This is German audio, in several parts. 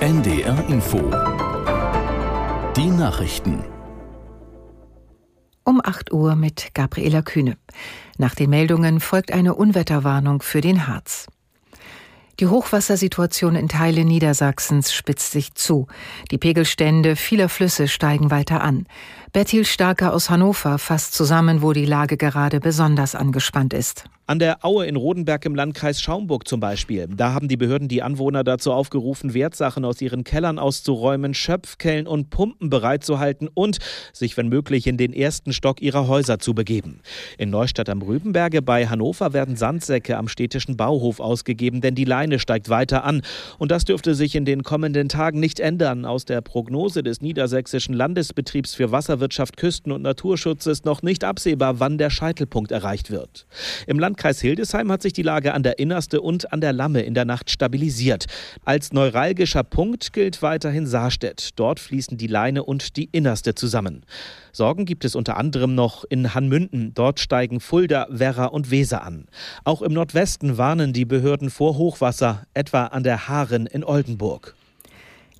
NDR Info. Die Nachrichten. Um 8 Uhr mit Gabriela Kühne. Nach den Meldungen folgt eine Unwetterwarnung für den Harz. Die Hochwassersituation in Teilen Niedersachsens spitzt sich zu. Die Pegelstände vieler Flüsse steigen weiter an. Bertil Starker aus Hannover fasst zusammen, wo die Lage gerade besonders angespannt ist. An der Aue in Rodenberg im Landkreis Schaumburg zum Beispiel. Da haben die Behörden die Anwohner dazu aufgerufen, Wertsachen aus ihren Kellern auszuräumen, Schöpfkellen und Pumpen bereitzuhalten und sich, wenn möglich, in den ersten Stock ihrer Häuser zu begeben. In Neustadt am Rübenberge bei Hannover werden Sandsäcke am städtischen Bauhof ausgegeben, denn die Leine steigt weiter an. Und das dürfte sich in den kommenden Tagen nicht ändern. Aus der Prognose des Niedersächsischen Landesbetriebs für Wasserwirtschaft, Küsten- und Naturschutz ist noch nicht absehbar, wann der Scheitelpunkt erreicht wird. Im Land Landkreis Hildesheim hat sich die Lage an der Innerste und an der Lamme in der Nacht stabilisiert. Als neuralgischer Punkt gilt weiterhin Saarstedt. Dort fließen die Leine und die Innerste zusammen. Sorgen gibt es unter anderem noch in Hanmünden. Dort steigen Fulda, Werra und Weser an. Auch im Nordwesten warnen die Behörden vor Hochwasser, etwa an der Haaren in Oldenburg.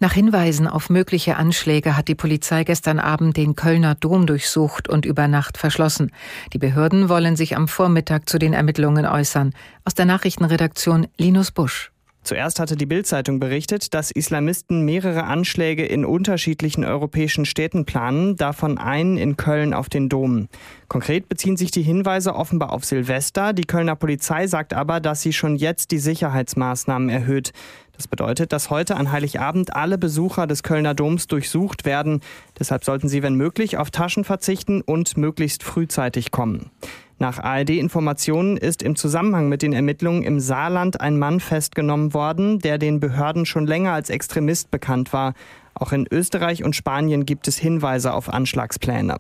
Nach Hinweisen auf mögliche Anschläge hat die Polizei gestern Abend den Kölner Dom durchsucht und über Nacht verschlossen. Die Behörden wollen sich am Vormittag zu den Ermittlungen äußern. Aus der Nachrichtenredaktion Linus Busch. Zuerst hatte die Bild-Zeitung berichtet, dass Islamisten mehrere Anschläge in unterschiedlichen europäischen Städten planen, davon einen in Köln auf den Dom. Konkret beziehen sich die Hinweise offenbar auf Silvester. Die Kölner Polizei sagt aber, dass sie schon jetzt die Sicherheitsmaßnahmen erhöht. Das bedeutet, dass heute an Heiligabend alle Besucher des Kölner Doms durchsucht werden. Deshalb sollten sie, wenn möglich, auf Taschen verzichten und möglichst frühzeitig kommen. Nach ARD-Informationen ist im Zusammenhang mit den Ermittlungen im Saarland ein Mann festgenommen worden, der den Behörden schon länger als Extremist bekannt war. Auch in Österreich und Spanien gibt es Hinweise auf Anschlagspläne.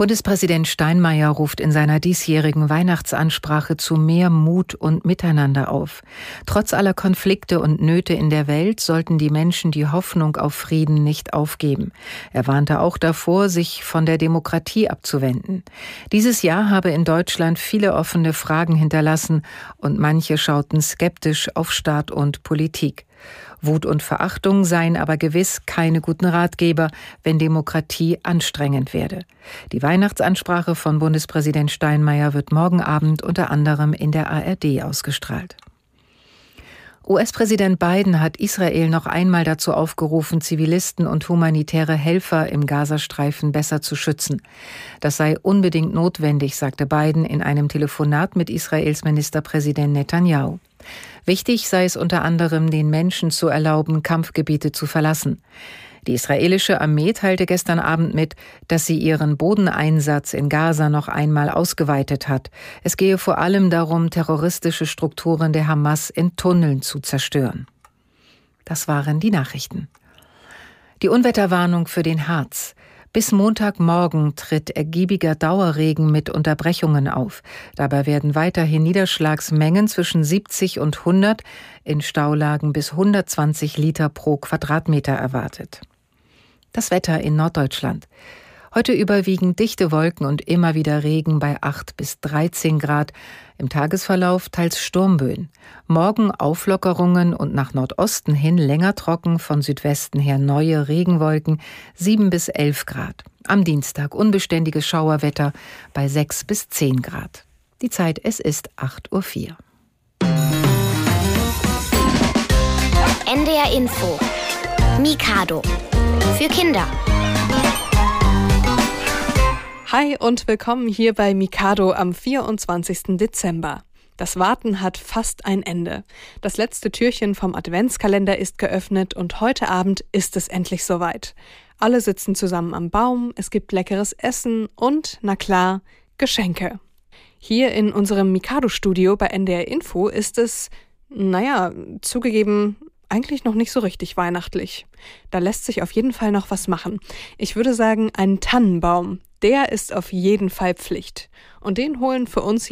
Bundespräsident Steinmeier ruft in seiner diesjährigen Weihnachtsansprache zu mehr Mut und Miteinander auf. Trotz aller Konflikte und Nöte in der Welt sollten die Menschen die Hoffnung auf Frieden nicht aufgeben. Er warnte auch davor, sich von der Demokratie abzuwenden. Dieses Jahr habe in Deutschland viele offene Fragen hinterlassen und manche schauten skeptisch auf Staat und Politik. Wut und Verachtung seien aber gewiss keine guten Ratgeber, wenn Demokratie anstrengend werde. Die Weihnachtsansprache von Bundespräsident Steinmeier wird morgen Abend unter anderem in der ARD ausgestrahlt. US-Präsident Biden hat Israel noch einmal dazu aufgerufen, Zivilisten und humanitäre Helfer im Gazastreifen besser zu schützen. Das sei unbedingt notwendig, sagte Biden in einem Telefonat mit Israels Ministerpräsident Netanyahu. Wichtig sei es unter anderem, den Menschen zu erlauben, Kampfgebiete zu verlassen. Die israelische Armee teilte gestern Abend mit, dass sie ihren Bodeneinsatz in Gaza noch einmal ausgeweitet hat. Es gehe vor allem darum, terroristische Strukturen der Hamas in Tunneln zu zerstören. Das waren die Nachrichten. Die Unwetterwarnung für den Harz. Bis Montagmorgen tritt ergiebiger Dauerregen mit Unterbrechungen auf. Dabei werden weiterhin Niederschlagsmengen zwischen 70 und 100, in Staulagen bis 120 Liter pro Quadratmeter erwartet. Das Wetter in Norddeutschland. Heute überwiegend dichte Wolken und immer wieder Regen bei 8 bis 13 Grad. Im Tagesverlauf teils Sturmböen. Morgen Auflockerungen und nach Nordosten hin länger trocken, von Südwesten her neue Regenwolken, 7 bis 11 Grad. Am Dienstag unbeständiges Schauerwetter bei 6 bis 10 Grad. Die Zeit, es ist 8.04 Uhr. NDR Info. Mikado. Für Kinder. Hi und willkommen hier bei Mikado am 24. Dezember. Das Warten hat fast ein Ende. Das letzte Türchen vom Adventskalender ist geöffnet und heute Abend ist es endlich soweit. Alle sitzen zusammen am Baum, es gibt leckeres Essen und, na klar, Geschenke. Hier in unserem Mikado-Studio bei NDR Info ist es, naja, zugegeben, eigentlich noch nicht so richtig weihnachtlich. Da lässt sich auf jeden Fall noch was machen. Ich würde sagen, ein Tannenbaum, der ist auf jeden Fall Pflicht. Und den holen für uns